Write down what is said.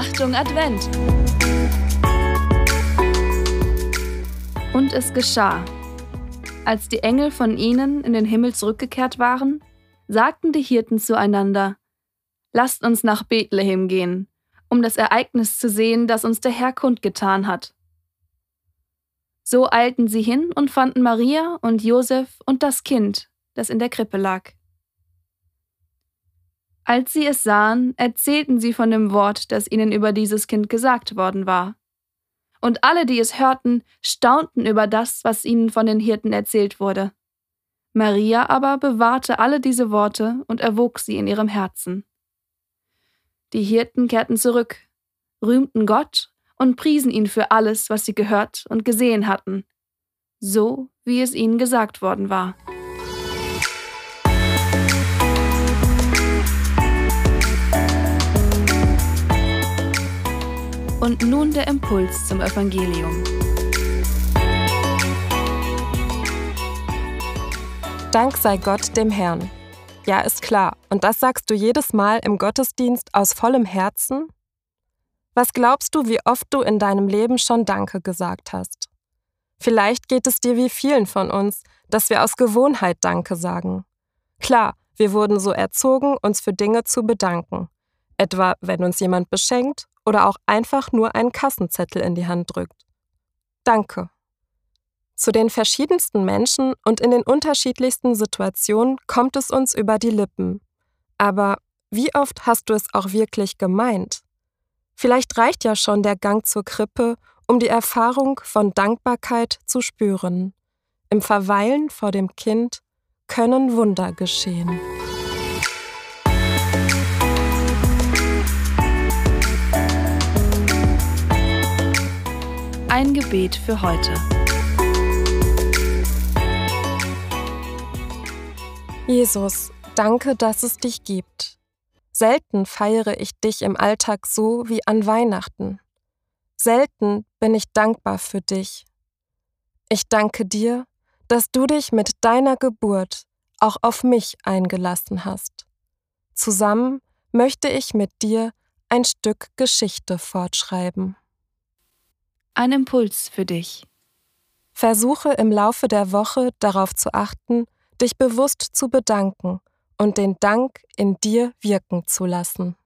Achtung Advent! Und es geschah. Als die Engel von ihnen in den Himmel zurückgekehrt waren, sagten die Hirten zueinander, Lasst uns nach Bethlehem gehen, um das Ereignis zu sehen, das uns der Herr kundgetan hat. So eilten sie hin und fanden Maria und Josef und das Kind, das in der Krippe lag. Als sie es sahen, erzählten sie von dem Wort, das ihnen über dieses Kind gesagt worden war. Und alle, die es hörten, staunten über das, was ihnen von den Hirten erzählt wurde. Maria aber bewahrte alle diese Worte und erwog sie in ihrem Herzen. Die Hirten kehrten zurück, rühmten Gott und priesen ihn für alles, was sie gehört und gesehen hatten, so wie es ihnen gesagt worden war. Und nun der Impuls zum Evangelium. Dank sei Gott dem Herrn. Ja, ist klar. Und das sagst du jedes Mal im Gottesdienst aus vollem Herzen? Was glaubst du, wie oft du in deinem Leben schon Danke gesagt hast? Vielleicht geht es dir wie vielen von uns, dass wir aus Gewohnheit Danke sagen. Klar, wir wurden so erzogen, uns für Dinge zu bedanken. Etwa, wenn uns jemand beschenkt oder auch einfach nur einen Kassenzettel in die Hand drückt. Danke. Zu den verschiedensten Menschen und in den unterschiedlichsten Situationen kommt es uns über die Lippen. Aber wie oft hast du es auch wirklich gemeint? Vielleicht reicht ja schon der Gang zur Krippe, um die Erfahrung von Dankbarkeit zu spüren. Im Verweilen vor dem Kind können Wunder geschehen. Ein Gebet für heute. Jesus, danke, dass es dich gibt. Selten feiere ich dich im Alltag so wie an Weihnachten. Selten bin ich dankbar für dich. Ich danke dir, dass du dich mit deiner Geburt auch auf mich eingelassen hast. Zusammen möchte ich mit dir ein Stück Geschichte fortschreiben. Ein Impuls für dich. Versuche im Laufe der Woche darauf zu achten, dich bewusst zu bedanken und den Dank in dir wirken zu lassen.